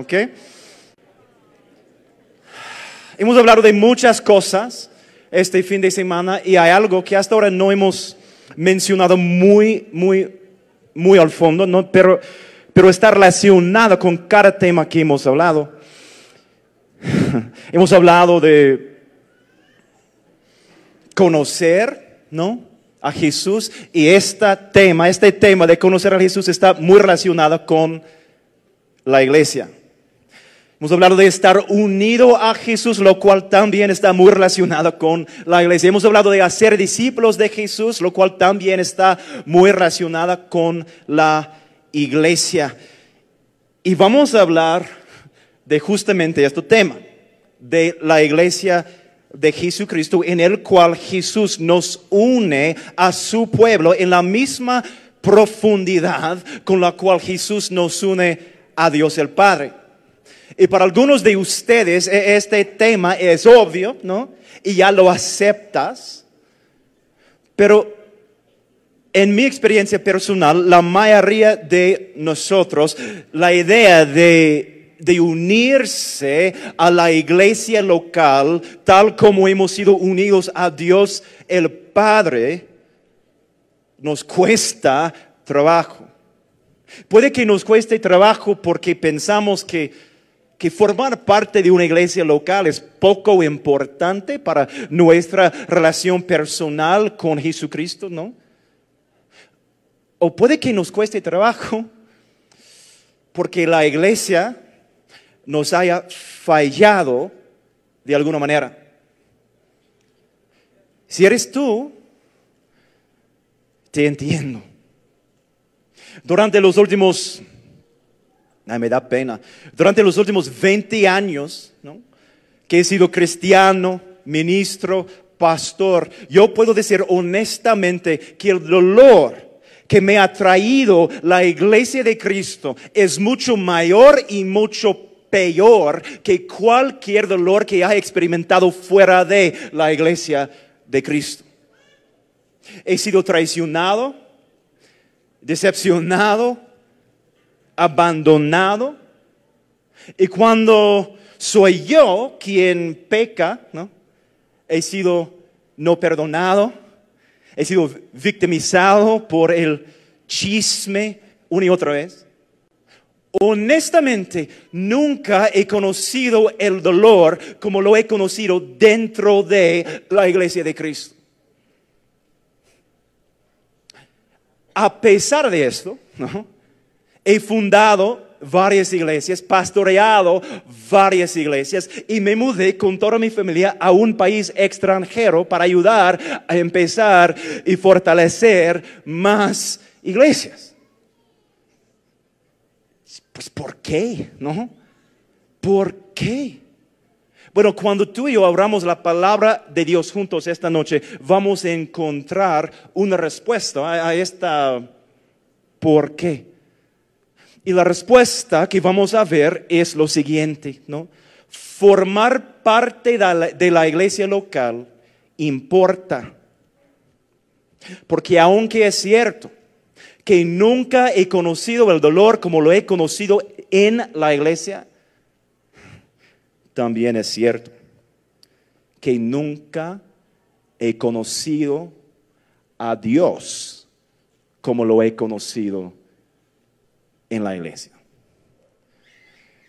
¿Ok? Hemos hablado de muchas cosas este fin de semana y hay algo que hasta ahora no hemos mencionado muy, muy, muy al fondo, ¿no? pero, pero está relacionado con cada tema que hemos hablado. hemos hablado de conocer, ¿no? A Jesús y este tema, este tema de conocer a Jesús está muy relacionado con la iglesia. Hemos hablado de estar unido a Jesús, lo cual también está muy relacionado con la iglesia. Hemos hablado de hacer discípulos de Jesús, lo cual también está muy relacionado con la iglesia. Y vamos a hablar de justamente este tema, de la iglesia de Jesucristo, en el cual Jesús nos une a su pueblo en la misma profundidad con la cual Jesús nos une a Dios el Padre. Y para algunos de ustedes e, este tema es obvio, ¿no? Y ya lo aceptas. Pero en mi experiencia personal, la mayoría de nosotros, la idea de, de, unirse a la iglesia local, tal como hemos sido unidos a Dios el Padre, nos cuesta trabajo. Puede que nos cueste trabajo porque pensamos que que formar parte de una iglesia local es poco importante para nuestra relación personal con Jesucristo, ¿no? O puede que nos cueste trabajo porque la iglesia nos haya fallado de alguna manera. Si eres tú, te entiendo. Durante los últimos me da pena. Durante los últimos 20 años que he sido cristiano, ministro, pastor, yo puedo decir honestamente que el dolor que me ha traído la iglesia de Cristo es mucho mayor y mucho peor que cualquier dolor que haya experimentado fuera de la iglesia de Cristo. He sido traicionado, decepcionado, abandonado. Y cuando soy yo quien peca, ¿no? he sido no perdonado, he sido victimizado por el chisme una y otra vez. Honestamente, nunca he conocido el dolor como lo he conocido dentro de la iglesia de Cristo. A pesar de esto, ¿no? He fundado varias iglesias, pastoreado varias iglesias y me mudé con toda mi familia a un país extranjero para ayudar a empezar y fortalecer más iglesias. Pues ¿por qué? ¿No? ¿Por qué? Bueno, cuando tú y yo abramos la palabra de Dios juntos esta noche, vamos a encontrar una respuesta a esta ¿por qué? Y la respuesta que vamos a ver es lo siguiente, ¿no? Formar parte de la, iglesia local importa. Porque aunque es cierto que nunca he conocido el dolor como lo he conocido en la iglesia, también es cierto que nunca he conocido a Dios como lo he conocido en la iglesia.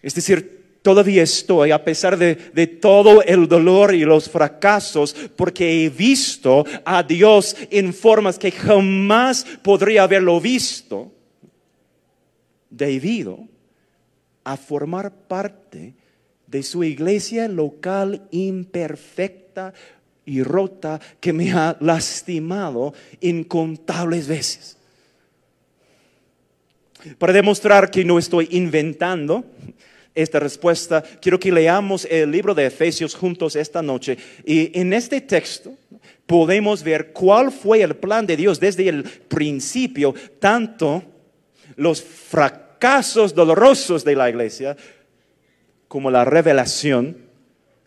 Es decir, todavía estoy, a pesar de, todo el dolor y los fracasos, porque he visto a Dios en formas que jamás podría haberlo visto, debido a formar parte de su iglesia local imperfecta y rota que me ha lastimado incontables veces. Para demostrar que no estoy inventando esta respuesta, quiero que leamos el libro de Efesios juntos esta noche. Y en este texto podemos ver cuál fue el plan de Dios desde el principio, tanto los fracasos dolorosos de la iglesia como la revelación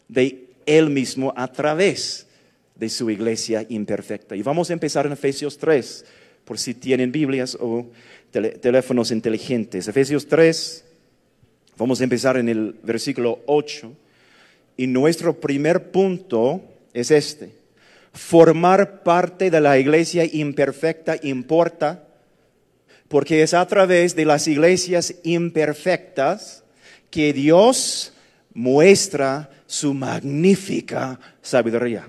de Él mismo a través de su iglesia imperfecta. Y vamos a empezar en Efesios 3, por si tienen Biblias o teléfonos inteligentes. Efesios 3, Vamos a empezar en el versículo 8. Y nuestro primer punto es este. Formar parte de la iglesia imperfecta importa porque es a través de las iglesias imperfectas que Dios muestra su magnífica sabiduría.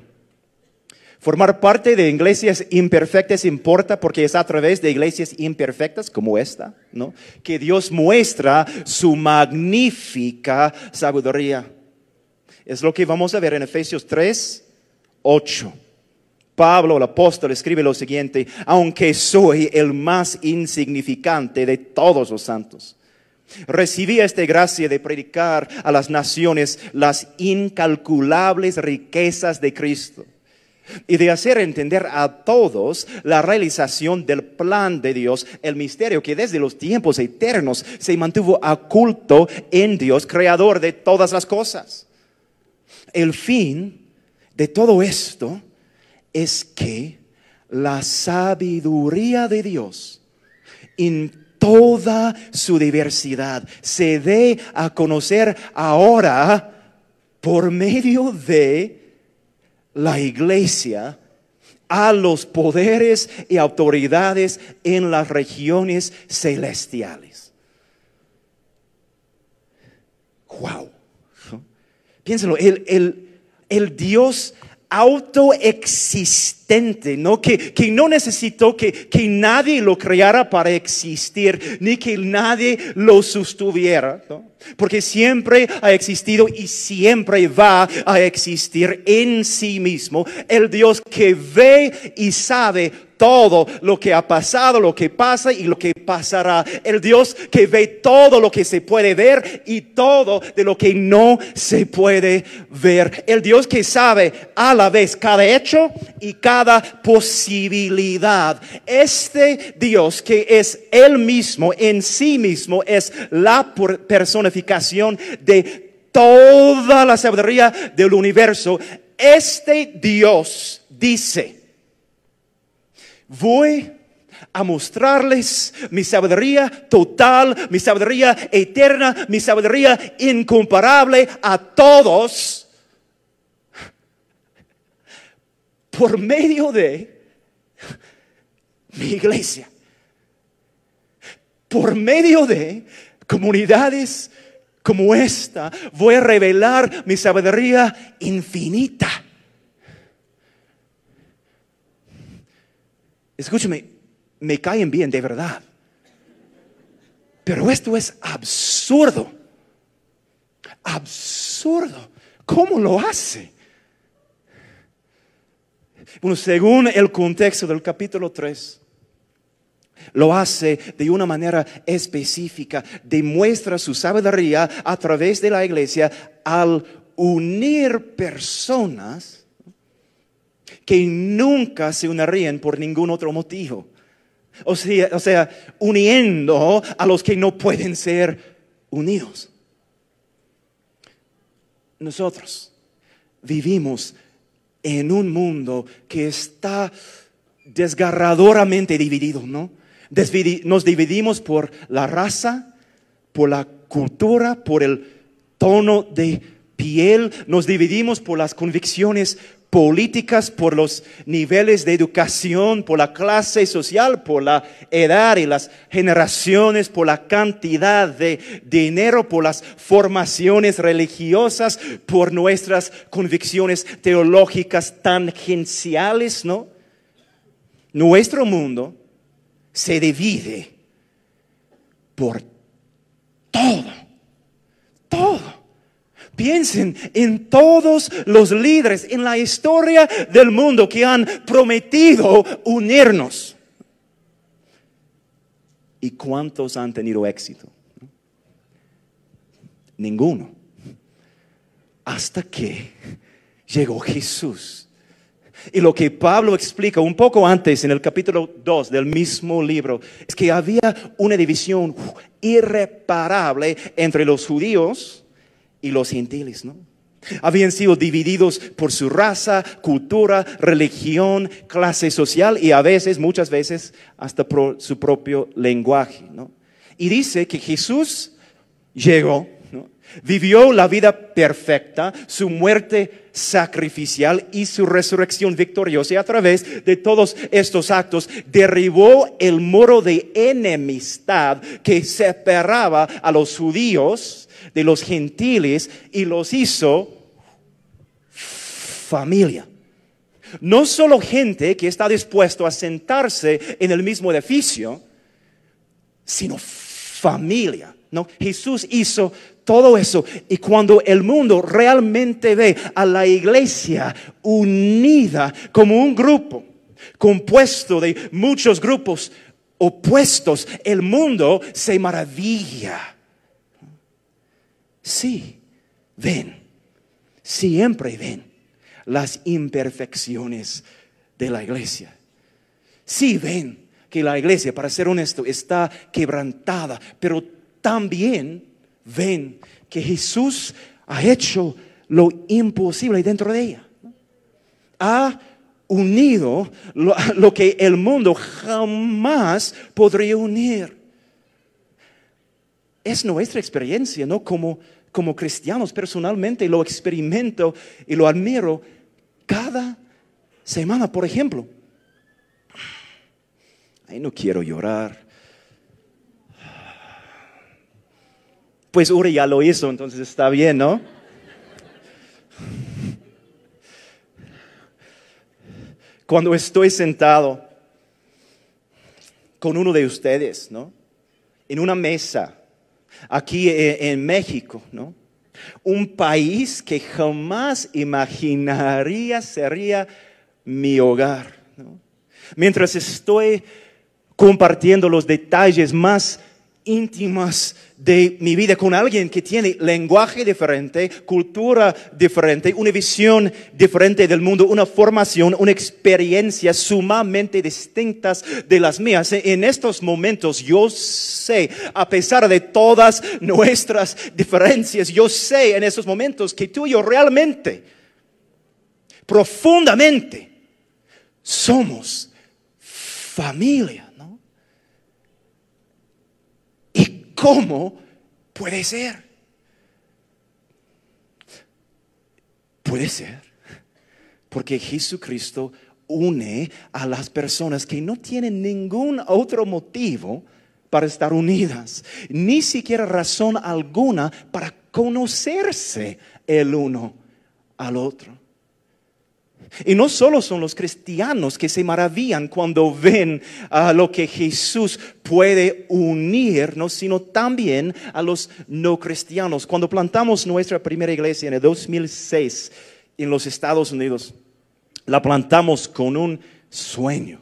Formar parte de iglesias imperfectas importa porque es a través de iglesias imperfectas como esta, ¿no? Que Dios muestra su magnífica sabiduría. Es lo que vamos a ver en Efesios 3, 8. Pablo, el apóstol, escribe lo siguiente, aunque soy el más insignificante de todos los santos. Recibí esta gracia de predicar a las naciones las incalculables riquezas de Cristo y de hacer entender a todos la realización del plan de Dios, el misterio que desde los tiempos eternos se mantuvo oculto en Dios, creador de todas las cosas. El fin de todo esto es que la sabiduría de Dios en toda su diversidad se dé a conocer ahora por medio de la iglesia a los poderes y autoridades en las regiones celestiales. Wow. Piénselo, el, el, el Dios autoexistente, ¿no? Que, que no necesitó que, que, nadie lo creara para existir, ni que nadie lo sostuviera, ¿no? Porque siempre ha existido y siempre va a existir en sí mismo el Dios que ve y sabe todo lo que ha pasado, lo que pasa y lo que pasará. El Dios que ve todo lo que se puede ver y todo de lo que no se puede ver. El Dios que sabe a la vez cada hecho y cada posibilidad. Este Dios que es Él mismo, en sí mismo, es la personificación de toda la sabiduría del universo. Este Dios dice, voy a mostrarles mi sabiduría total, mi sabiduría eterna, mi sabiduría incomparable a todos por medio de mi iglesia, por medio de comunidades como esta, voy a revelar mi sabiduría infinita. Escúchame, me caen bien de verdad. Pero esto es absurdo. Absurdo. ¿Cómo lo hace? Bueno, según el contexto del capítulo 3, lo hace de una manera específica, demuestra su sabiduría a través de la iglesia al unir personas que nunca se unirían por ningún otro motivo. O sea, o sea, uniendo a los que no pueden ser unidos. Nosotros vivimos en un mundo que está desgarradoramente dividido, ¿no? Nos dividimos por la raza, por la cultura, por el tono de piel, nos dividimos por las convicciones políticas, por los niveles de educación, por la clase social, por la edad y las generaciones, por la cantidad de dinero, por las formaciones religiosas, por nuestras convicciones teológicas tangenciales, ¿no? Nuestro mundo se divide por todo, todo. Piensen en todos los líderes en la historia del mundo que han prometido unirnos. ¿Y cuántos han tenido éxito? Ninguno. Hasta que llegó Jesús. Y lo que Pablo explica un poco antes en el capítulo 2 del mismo libro es que había una división irreparable entre los judíos y los gentiles, ¿no? Habían sido divididos por su raza, cultura, religión, clase social y a veces, muchas veces, hasta por su propio lenguaje, ¿no? Y dice que Jesús llegó Vivió la vida perfecta, su muerte sacrificial y su resurrección victoriosa. Y a través de todos estos actos derribó el muro de enemistad que separaba a los judíos de los gentiles y los hizo familia. No solo gente que está dispuesto a sentarse en el mismo edificio, sino familia. ¿no? Jesús hizo todo eso. Y cuando el mundo realmente ve a la iglesia unida como un grupo, compuesto de muchos grupos opuestos, el mundo se maravilla. Sí, ven, siempre ven las imperfecciones de la iglesia. Sí, ven que la iglesia, para ser honesto, está quebrantada, pero también ven que Jesús ha hecho lo imposible dentro de ella. Ha unido lo, que el mundo jamás podría unir. Es nuestra experiencia, ¿no? Como, como cristianos, personalmente lo experimento y lo admiro cada semana. Por ejemplo, ay, no quiero llorar. Pues Uri ya lo hizo, entonces está bien, ¿no? Cuando estoy sentado con uno de ustedes, ¿no? En una mesa, aquí en México, ¿no? Un país que jamás imaginaría sería mi hogar, ¿no? Mientras estoy compartiendo los detalles más íntimas de mi vida con alguien que tiene lenguaje diferente, cultura diferente, una visión diferente del mundo, una formación, una experiencia sumamente distintas de las mías. En estos momentos yo sé, a pesar de todas nuestras diferencias, yo sé en estos momentos que tú y yo realmente, profundamente, somos familia. ¿Cómo puede ser? Puede ser. Porque Jesucristo une a las personas que no tienen ningún otro motivo para estar unidas, ni siquiera razón alguna para conocerse el uno al otro. Y no solo son los cristianos que se maravillan cuando ven a lo que Jesús puede unirnos, sino también a los no cristianos. Cuando plantamos nuestra primera iglesia en el 2006 en los Estados Unidos, la plantamos con un sueño.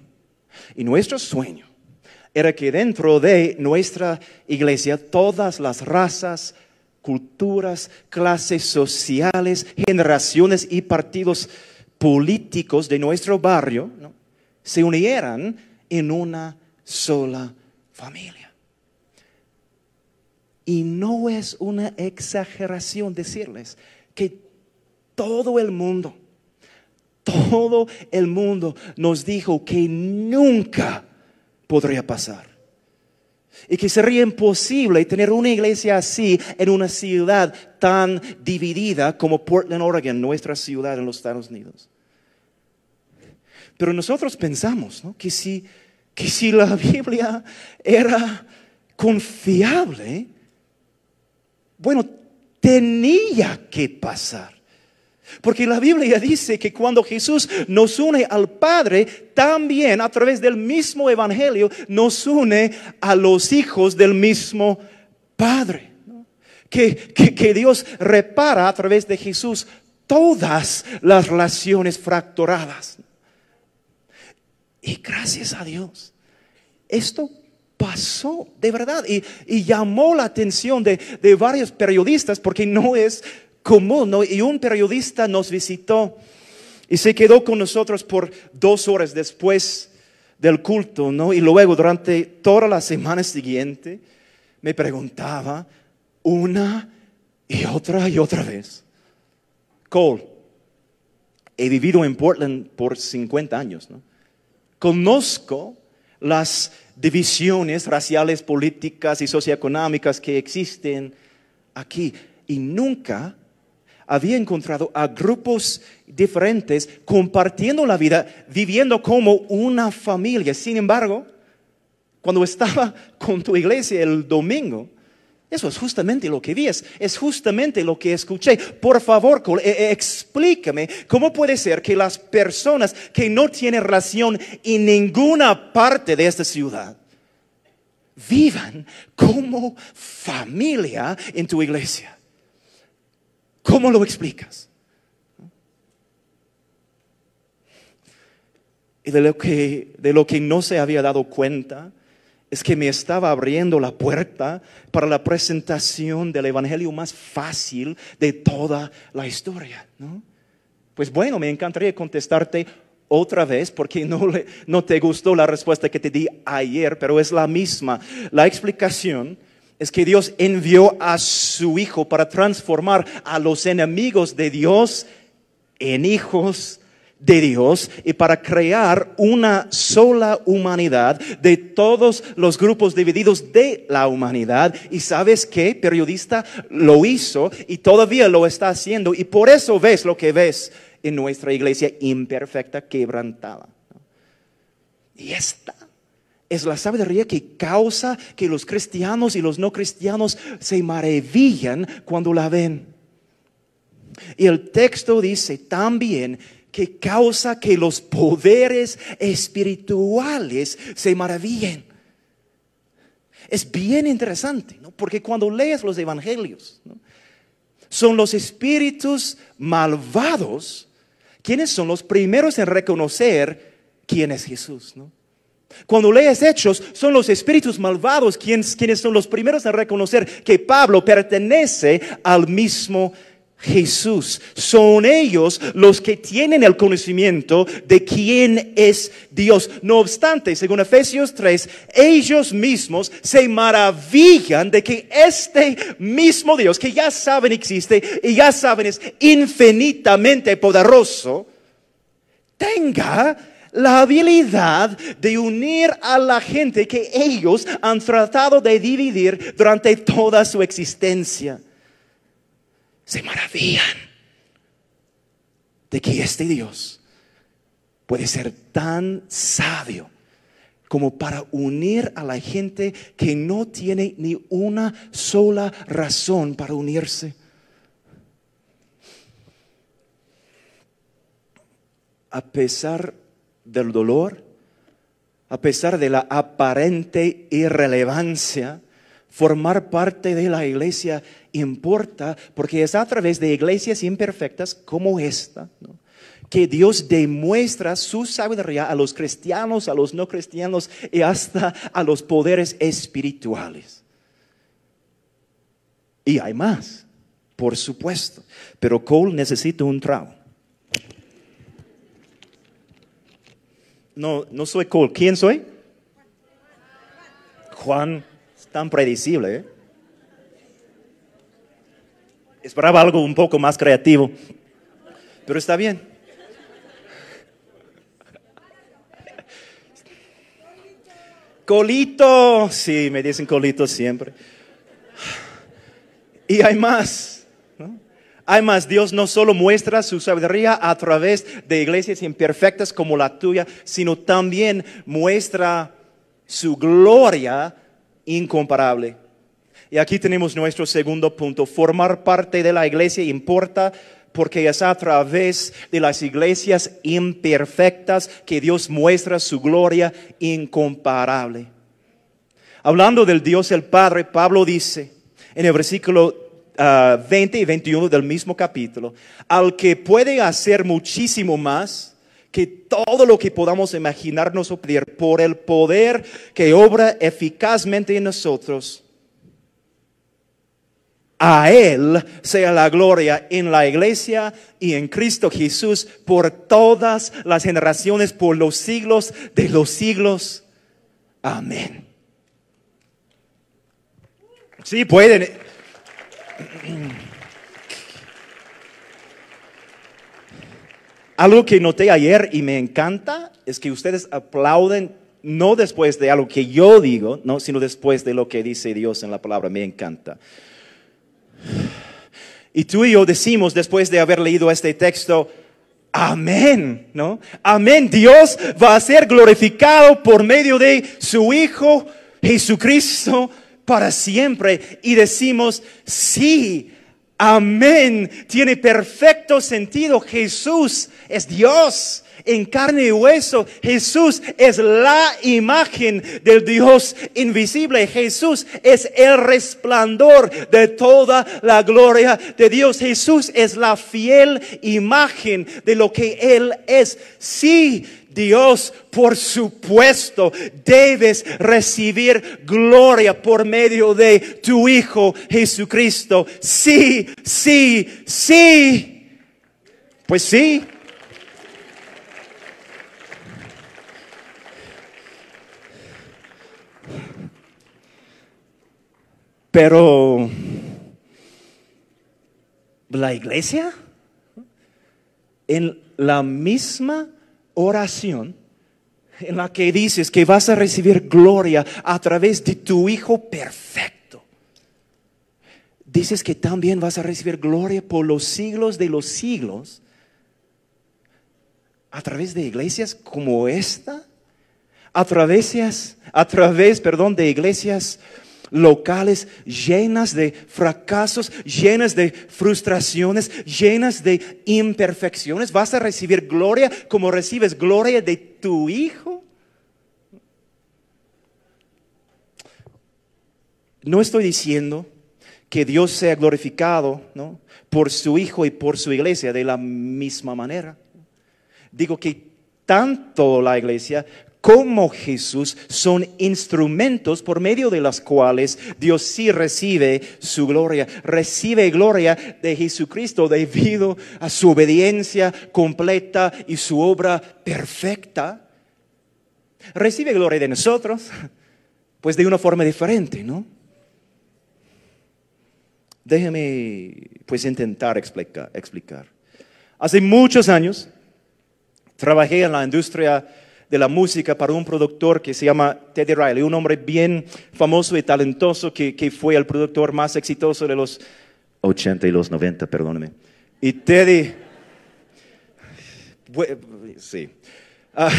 Y nuestro sueño era que dentro de nuestra iglesia todas las razas, culturas, clases sociales, generaciones y partidos políticos de nuestro barrio se unieran en una sola familia. Y no es una exageración decirles que todo el mundo, todo el mundo nos dijo que nunca podría pasar. Y que sería imposible tener una iglesia así en una ciudad tan dividida como Portland, Oregon, nuestra ciudad en los Estados Unidos. Pero nosotros pensamos que, si, que si la Biblia era confiable, bueno, tenía que pasar. Porque la Biblia dice que cuando Jesús nos une al Padre, también a través del mismo Evangelio nos une a los hijos del mismo Padre. Que, que, Dios repara a través de Jesús todas las relaciones fracturadas. Y gracias a Dios, esto pasó de verdad y, llamó la atención de, varios periodistas porque no es común, ¿no? Y un periodista nos visitó y se quedó con nosotros por dos horas después del culto, ¿no? Y luego durante toda la semana siguiente me preguntaba una y otra y otra vez, Cole, he vivido en Portland por 50 años, ¿no? Conozco las divisiones raciales, políticas y socioeconómicas que existen aquí. y nunca había encontrado a grupos diferentes compartiendo la vida, viviendo como una familia. Sin embargo, cuando estaba con tu iglesia el domingo, eso es justamente lo que vi, es, justamente lo que escuché. Por favor, e, e, explícame cómo puede ser que las personas que no tienen relación en ninguna parte de esta ciudad vivan como familia en tu iglesia. ¿Cómo lo explicas? Y de lo que, de lo que no se había dado cuenta es que me estaba abriendo la puerta para la presentación del Evangelio más fácil de toda la historia. Pues bueno, me encantaría contestarte otra vez porque no, no te gustó la respuesta que te di ayer, pero es la misma. La explicación es que Dios envió a su Hijo para transformar a los enemigos de Dios en hijos de Dios y para crear una sola humanidad de todos los grupos divididos de la humanidad. Y sabes qué, periodista lo hizo y todavía lo está haciendo y por eso ves lo que ves en nuestra iglesia imperfecta, quebrantada. Y esta es la sabiduría que causa que los cristianos y los no cristianos se maravillan cuando la ven. Y el texto dice también que causa que los poderes espirituales se maravillen. Es bien interesante, ¿no? porque cuando lees los evangelios, son los espíritus malvados quienes son los primeros en reconocer quién es Jesús. Cuando lees hechos, son los espíritus malvados quienes, quienes son los primeros en reconocer que Pablo pertenece al mismo Jesús. Son ellos los que tienen el conocimiento de quién es Dios. No obstante, según Efesios 3, ellos mismos se maravillan de que este mismo Dios, que ya saben existe y ya saben es infinitamente poderoso, tenga la habilidad de unir a la gente que ellos han tratado de dividir durante toda su existencia se maravillan de que este Dios puede ser tan sabio como para unir a la gente que no tiene ni una sola razón para unirse. A pesar del dolor, a pesar de la aparente irrelevancia, formar parte de la iglesia importa porque es a través de iglesias imperfectas como esta que Dios demuestra su sabiduría a los cristianos, a los no cristianos y hasta a los poderes espirituales. Y hay más, por supuesto, pero Cole necesita un trago. No, no soy Cole. ¿Quién soy? Juan tan predecible. ¿eh? Esperaba algo un poco más creativo, pero está bien. Colito, sí, me dicen colito siempre. Y hay más. Hay más, Dios no solo muestra su sabiduría a través de iglesias imperfectas como la tuya, sino también muestra su gloria incomparable. Y aquí tenemos nuestro segundo punto. Formar parte de la iglesia importa porque es a través de las iglesias imperfectas que Dios muestra su gloria incomparable. Hablando del Dios el Padre, Pablo dice en el versículo 20 ah, y 21 del mismo capítulo, al que puede hacer muchísimo más que todo lo que podamos imaginarnos o pedir por el poder que obra eficazmente en nosotros, a Él sea la gloria en la iglesia y en Cristo Jesús por todas las generaciones, por los siglos de los siglos. Amén. Sí, pueden. Algo que noté ayer y me encanta es que ustedes aplauden no después de algo que yo digo, no, sino después de lo que dice Dios en la palabra. Me encanta. Y tú y yo decimos después de haber leído este texto, amén, ¿no? Amén. Dios va a ser glorificado por medio de su Hijo Jesucristo para siempre. Y decimos, sí, amén. Tiene perfecto sentido. Jesús es Dios en carne y hueso. Jesús es la imagen del Dios invisible. Jesús es el resplandor de toda la gloria de Dios. Jesús es la fiel imagen de lo que Él es. Sí, Dios, por supuesto, debes recibir gloria por medio de tu Hijo Jesucristo. Sí, sí, sí. Pues sí. Pero la iglesia, en la misma oración en la que dices que vas a recibir gloria a través de tu Hijo perfecto, dices que también vas a recibir gloria por los siglos de los siglos a través de iglesias como esta, a través, a través, perdón, de iglesias locales llenas de fracasos, llenas de frustraciones, llenas de imperfecciones. ¿Vas a recibir gloria como recibes gloria de tu Hijo? No estoy diciendo que Dios sea glorificado ¿no? por su Hijo y por su iglesia de la misma manera. Digo que tanto la iglesia como Jesús son instrumentos por medio de los cuales Dios sí recibe su gloria. Recibe gloria de Jesucristo debido a su obediencia completa y su obra perfecta. Recibe gloria de nosotros, pues de una forma diferente, ¿no? Déjeme pues intentar explicar. explicar. Hace muchos años trabajé en la industria de la música para un productor que se llama Teddy Riley, un hombre bien famoso y talentoso que, fue el productor más exitoso de los 80 y los 90, perdóneme. Y Teddy, sí, ah,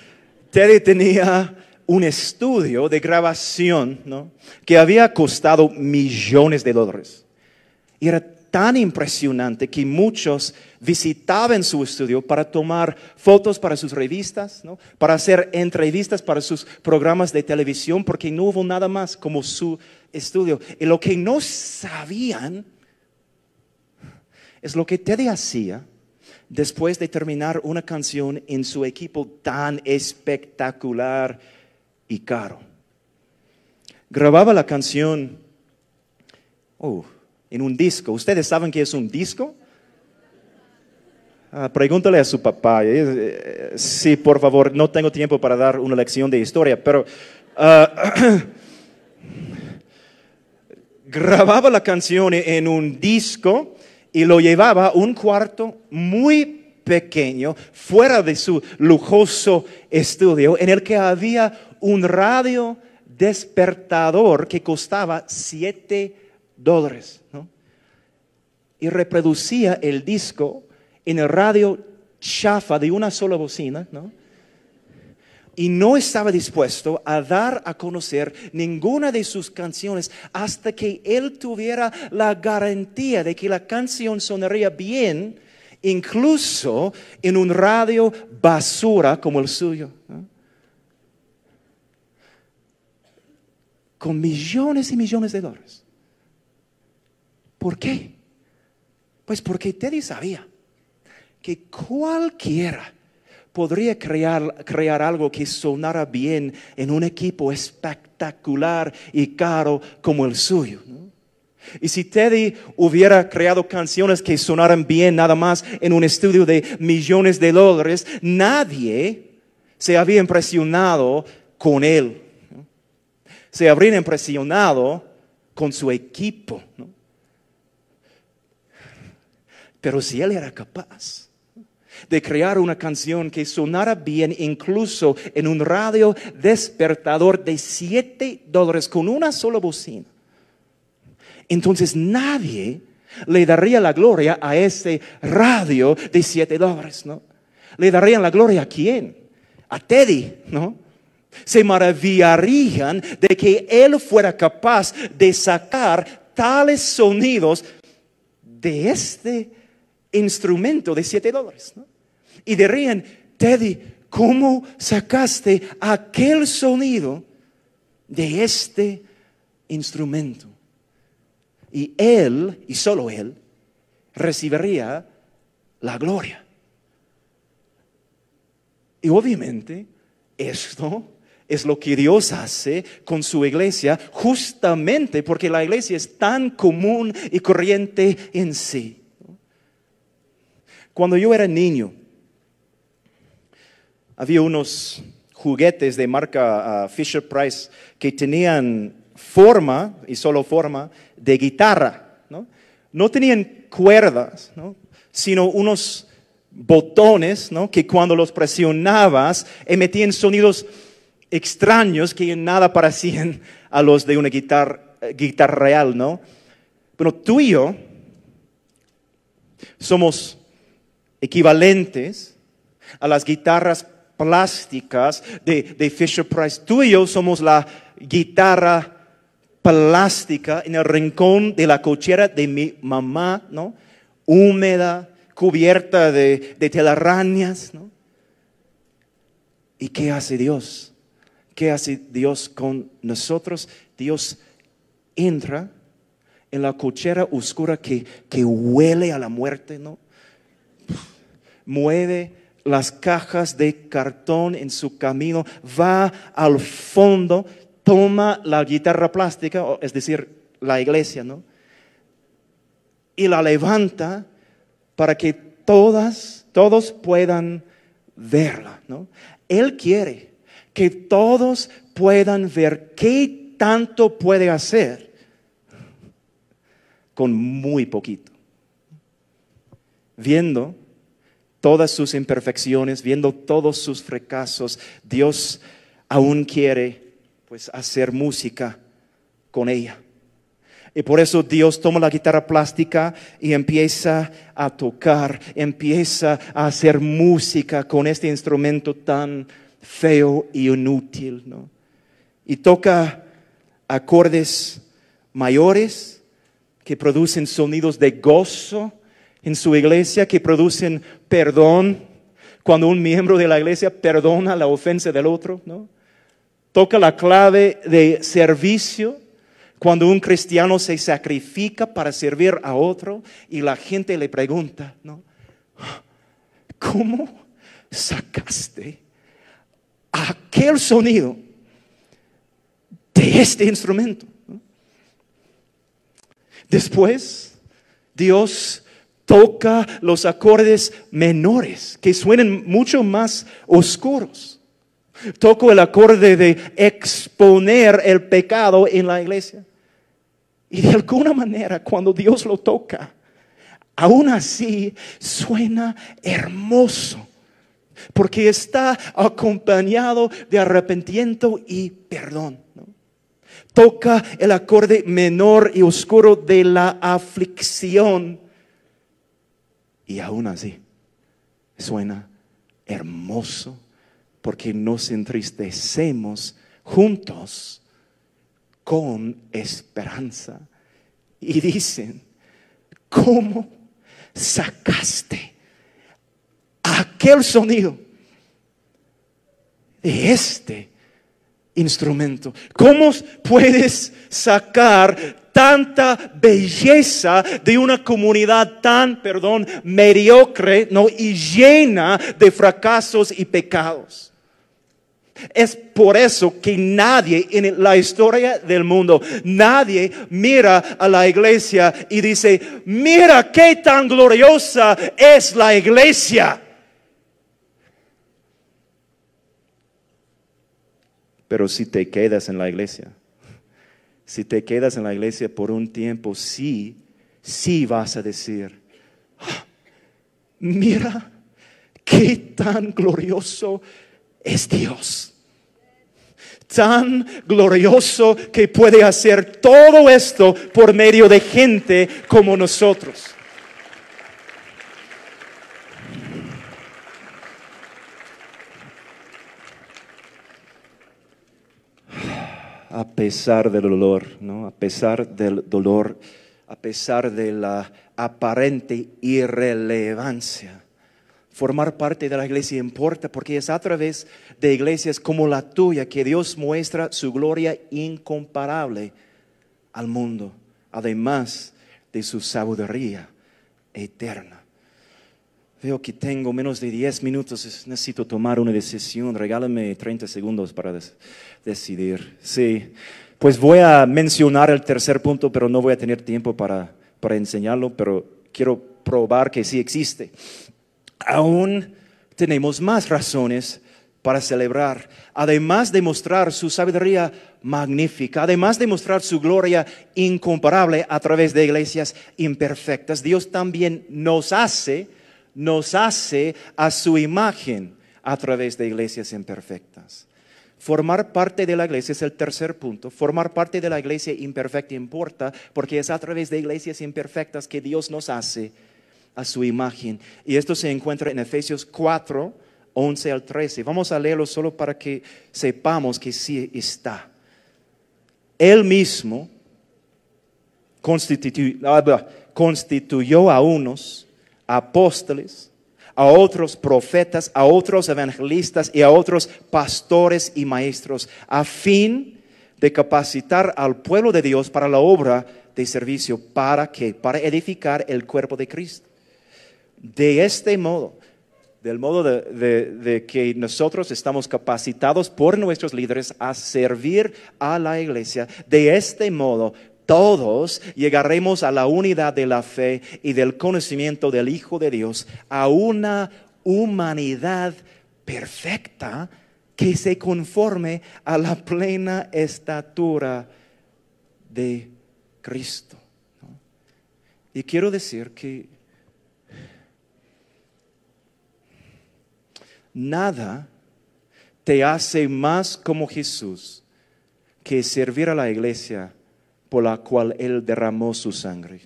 Teddy tenía un estudio de grabación ¿no? que había costado millones de dólares. Y era tan impresionante que muchos visitaban su estudio para tomar fotos para sus revistas, para hacer entrevistas para sus programas de televisión, porque no hubo nada más como su estudio. Y lo que no sabían es lo que Teddy hacía después de terminar una canción en su equipo tan espectacular y caro. Grababa la canción. Oh, en un disco. ¿Ustedes saben qué es un disco? Ah, pregúntale a su papá. Eh, eh, sí, por favor, no tengo tiempo para dar una lección de historia, pero ah, grababa la canción en un disco y lo llevaba a un cuarto muy pequeño, fuera de su lujoso estudio, en el que había un radio despertador que costaba siete dólares. Y reproducía el disco en el radio chafa de una sola bocina. Y no estaba dispuesto a dar a conocer ninguna de sus canciones hasta que él tuviera la garantía de que la canción sonaría bien, incluso en un radio basura como el suyo. Con millones y millones de dólares. ¿Por qué? Pues porque Teddy sabía que cualquiera podría crear, crear algo que sonara bien en un equipo espectacular y caro como el suyo. Y si Teddy hubiera creado canciones que sonaran bien nada más en un estudio de millones de dólares, nadie se había impresionado con él. Se habría impresionado con su equipo. ¿no? Pero si él era capaz de crear una canción que sonara bien incluso en un radio despertador de 7 dólares con una sola bocina, entonces nadie le daría la gloria a ese radio de 7 dólares, ¿no? ¿Le darían la gloria a quién? A Teddy, ¿no? Se maravillarían de que él fuera capaz de sacar tales sonidos de este instrumento de 7 dólares. Y dirían, Teddy, ¿cómo sacaste aquel sonido de este instrumento? Y él, y solo él, recibiría la gloria. Y obviamente esto es lo que Dios hace con su iglesia, justamente porque la iglesia es tan común y corriente en sí. Cuando yo era niño, había unos juguetes de marca ah, Fisher Price que tenían forma, y solo forma, de guitarra. No, no tenían cuerdas, ¿no? sino unos botones ¿no? que cuando los presionabas emitían sonidos extraños que nada parecían a los de una guitarra, guitarra real, ¿no? Pero tú y yo somos equivalentes a las guitarras plásticas de, Fisher Price. Tú y yo somos la guitarra plástica en el rincón de la cochera de mi mamá, ¿no? Húmeda, cubierta de, de telarañas, ¿no? ¿Y qué hace Dios? ¿Qué hace Dios con nosotros? Dios entra en la cochera oscura que, que huele a la muerte, ¿no? Mueve las cajas de cartón en su camino, va al fondo, toma la guitarra plástica, es decir, la iglesia, ¿no? Y la levanta para que todas, todos puedan verla, ¿no? Él quiere que todos puedan ver qué tanto puede hacer con muy poquito. Viendo todas sus imperfecciones, viendo todos sus fracasos, Dios aún quiere pues hacer música con ella. Y por eso Dios toma la guitarra plástica y empieza a tocar, empieza a hacer música con este instrumento tan feo y inútil, ¿no? Y toca acordes mayores que producen sonidos de gozo en su iglesia, que producen perdón cuando un miembro de la iglesia perdona la ofensa del otro. Toca la clave de servicio cuando un cristiano se sacrifica para servir a otro y la gente le pregunta. ¿Cómo sacaste aquel sonido de este instrumento? Después, Dios toca los acordes menores que suenan mucho más oscuros. Toco el acorde de exponer el pecado en la iglesia. Y de alguna manera, cuando Dios lo toca, aún así suena hermoso, porque está acompañado de arrepentimiento y perdón. Toca el acorde menor y oscuro de la aflicción, y aún así suena hermoso, porque nos entristecemos juntos con esperanza. Y dicen, ¿cómo sacaste aquel sonido de este instrumento? ¿Cómo puedes sacar tanta belleza de una comunidad tan, perdón, mediocre, no, y llena de fracasos y pecados? Es por eso que nadie en la historia del mundo, nadie mira a la iglesia y dice, mira qué tan gloriosa es la iglesia. Pero si te quedas en la iglesia, si te quedas en la iglesia por un tiempo, sí, sí vas a decir, ah, mira qué tan glorioso es Dios tan glorioso que puede hacer todo esto por medio de gente como nosotros. A pesar del dolor, ¿no? A pesar del dolor, a pesar de la aparente irrelevancia Formar parte de la iglesia importa porque es a través de iglesias como la tuya que Dios muestra su gloria incomparable al mundo, además de su sabiduría eterna. Veo que tengo menos de 10 minutos, necesito tomar una decisión. Regálame 30 segundos para decidir. Sí, pues voy a mencionar el tercer punto, pero no voy a tener tiempo para, para enseñarlo, pero quiero probar que sí existe aún tenemos más razones para celebrar. Además de mostrar su sabiduría magnífica, además de mostrar su gloria incomparable a través de iglesias imperfectas, Dios también nos hace, nos hace a su imagen a través de iglesias imperfectas. Formar parte de la iglesia es el tercer punto. Formar parte de la iglesia imperfecta importa porque es a través de iglesias imperfectas que Dios nos hace a su imagen. Y esto se encuentra en Efesios 4, 11 al 13. Vamos a leerlo solo para que sepamos que sí está. Él mismo ah, constituyó, a unos apóstoles, a otros profetas, a otros evangelistas y a otros pastores y maestros, a fin de capacitar al pueblo de Dios para la obra de servicio. ¿Para qué? Para edificar el cuerpo de Cristo de este modo, del modo de, que nosotros estamos capacitados por nuestros líderes a servir a la iglesia, de este modo todos llegaremos a la unidad de la fe y del conocimiento del Hijo de Dios, a una humanidad perfecta que se conforme a la plena estatura de Cristo. Y quiero decir que Nada te hace más como Jesús que servir a la iglesia por la cual Él derramó su sangre.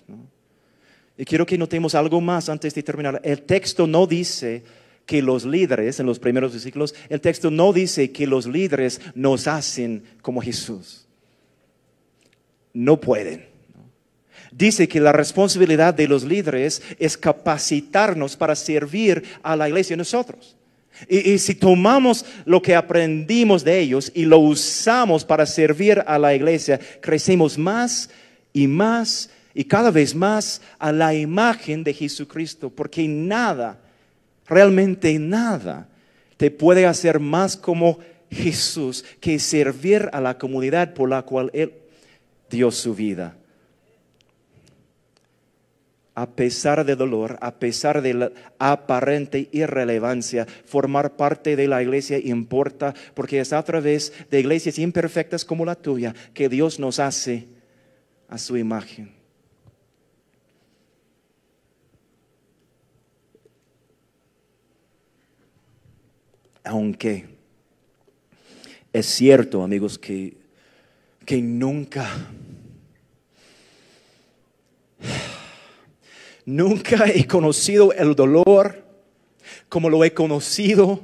Y quiero que notemos algo más antes de terminar. El texto no dice que los líderes, en los primeros versículos, el texto no dice que los líderes nos hacen como Jesús. No pueden. Dice que la responsabilidad de los líderes es capacitarnos para servir a la iglesia nosotros. Y, si tomamos lo que aprendimos de ellos y lo usamos para servir a la iglesia, crecemos más y más y cada vez más a la imagen de Jesucristo, porque nada, realmente nada, te puede hacer más como Jesús que servir a la comunidad por la cual Él dio su vida a pesar de dolor, a pesar de la aparente irrelevancia, formar parte de la iglesia importa, porque es a través de iglesias imperfectas como la tuya que Dios nos hace a su imagen. Aunque es cierto, amigos, que, que nunca Nunca he conocido el dolor como lo he conocido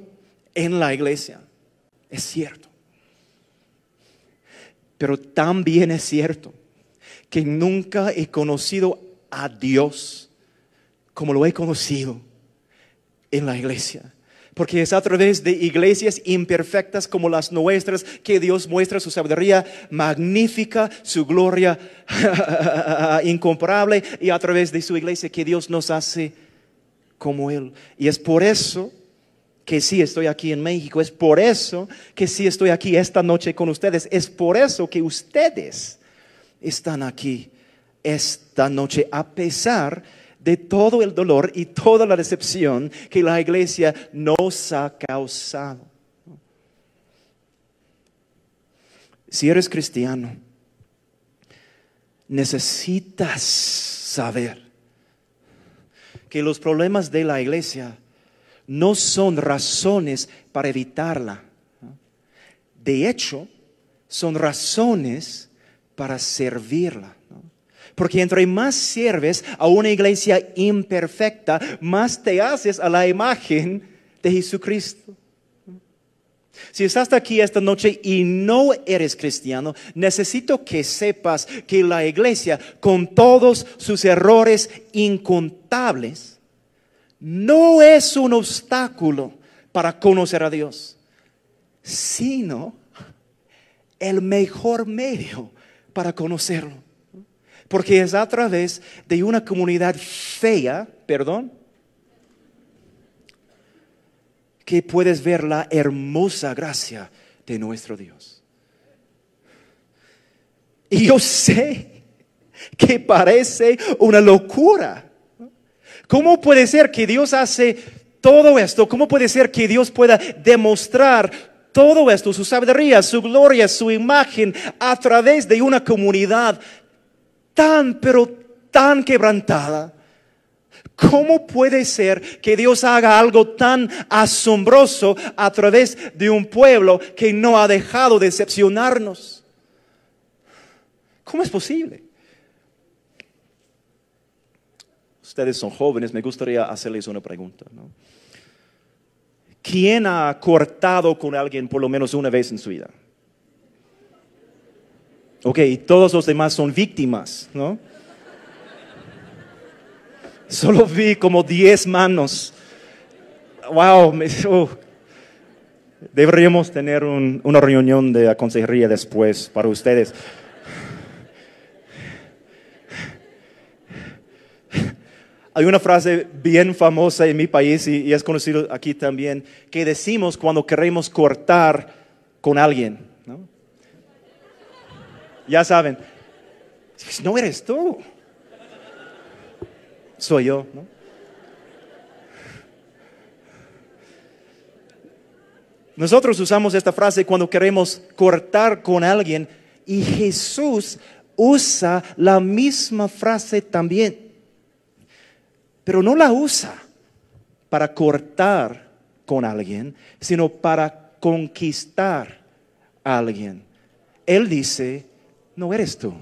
en la iglesia. Es cierto. Pero también es cierto que nunca he conocido a Dios como lo he conocido en la iglesia. Porque es a través de iglesias imperfectas como las nuestras que Dios muestra su sabiduría magnífica, su gloria incomparable y a través de su iglesia que Dios nos hace como Él. Y es por eso que sí estoy aquí en México, es por eso que sí estoy aquí esta noche con ustedes, es por eso que ustedes están aquí esta noche a pesar de de todo el dolor y toda la decepción que la iglesia nos ha causado. Si eres cristiano, necesitas saber que los problemas de la iglesia no son razones para evitarla. De hecho, son razones para servirla. Porque entre más sirves a una iglesia imperfecta, más te haces a la imagen de Jesucristo. Si estás aquí esta noche y no eres cristiano, necesito que sepas que la iglesia, con todos sus errores incontables, no es un obstáculo para conocer a Dios, sino el mejor medio para conocerlo. Porque es a través de una comunidad fea, perdón, que puedes ver la hermosa gracia de nuestro Dios. Y yo sé que parece una locura. ¿Cómo puede ser que Dios hace todo esto? ¿Cómo puede ser que Dios pueda demostrar todo esto, su sabiduría, su gloria, su imagen, a través de una comunidad tan, pero tan quebrantada? ¿Cómo puede ser que Dios haga algo tan asombroso a través de un pueblo que no ha dejado de decepcionarnos? ¿Cómo es posible? Ustedes son jóvenes, me gustaría hacerles una pregunta. ¿Quién ha cortado con alguien por lo menos una vez en su vida? Ok, y todos los demás son víctimas, ¿no? Solo vi como 10 manos. Wow, uh. deberíamos tener una reunión de consejería después para ustedes. Hay una frase bien famosa en mi país y, y, es conocido aquí también, que decimos cuando queremos cortar con alguien. Ya saben, no eres tú soy yo. ¿no? Nosotros usamos esta frase cuando queremos cortar con alguien y Jesús usa la misma frase también, pero no la usa para cortar con alguien, sino para conquistar a alguien. Él dice, no eres tú,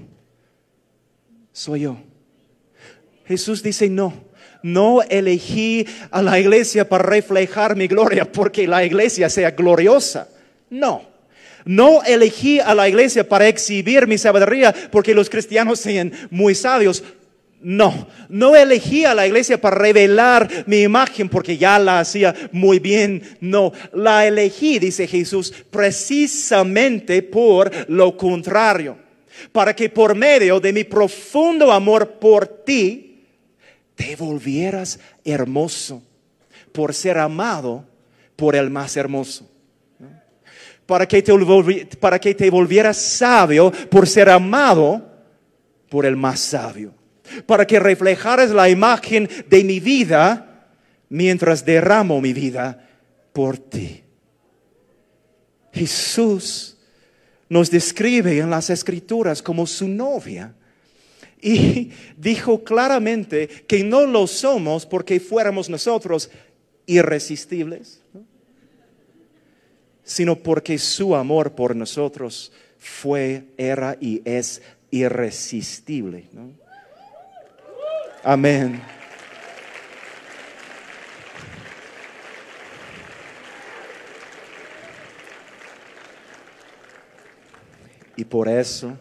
soy yo. Jesús dice, no, no elegí a la iglesia para reflejar mi gloria porque la iglesia sea gloriosa. No. No elegí a la iglesia para exhibir mi sabiduría porque los cristianos sean muy sabios. No, no elegí a la iglesia para revelar mi imagen porque ya la hacía muy bien. No, la elegí, dice Jesús, precisamente por lo contrario. Para que por medio de mi profundo amor por ti, te volvieras hermoso por ser amado por el más hermoso. Para que, te, volvieras sabio por ser amado por el más sabio. Para que reflejaras la imagen de mi vida mientras derramo mi vida por ti. Jesús nos describe en las escrituras como su novia y dijo claramente que no lo somos porque fuéramos nosotros irresistibles, sino porque su amor por nosotros fue, era y es irresistible. Amén. Y por eso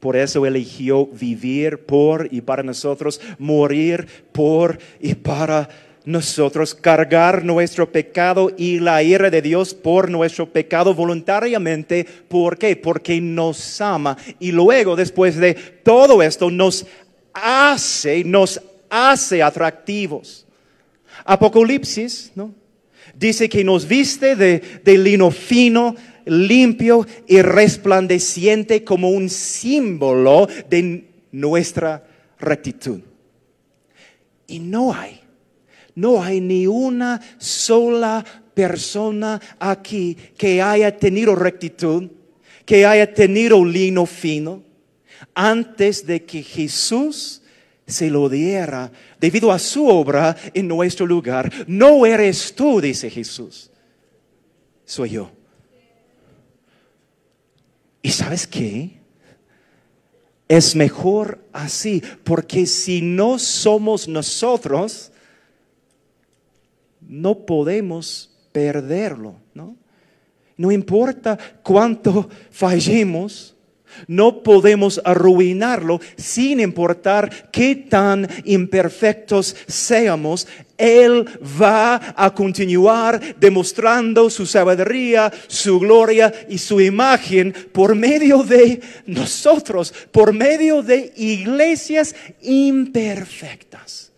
por eso eligió vivir por y para nosotros, morir por y para nosotros, cargar nuestro pecado y la ira de Dios por nuestro pecado voluntariamente. ¿Por qué? Porque nos ama. Y luego, después de todo esto, nos hace, nos hace atractivos. Apocalipsis, ¿no? Dice que nos viste de, de lino fino, limpio y resplandeciente como un símbolo de nuestra rectitud. Y no hay, no hay ni una sola persona aquí que haya tenido rectitud, que haya tenido lino fino, antes de que Jesús se lo diera debido a su obra en nuestro lugar. No eres tú, dice Jesús, soy yo. ¿Y sabes qué? Es mejor así, porque si no somos nosotros, no podemos perderlo, ¿no? No importa cuánto fallemos, no podemos arruinarlo sin importar qué tan imperfectos seamos. Él va a continuar demostrando su sabiduría, su gloria y su imagen por medio de nosotros, por medio de iglesias imperfectas.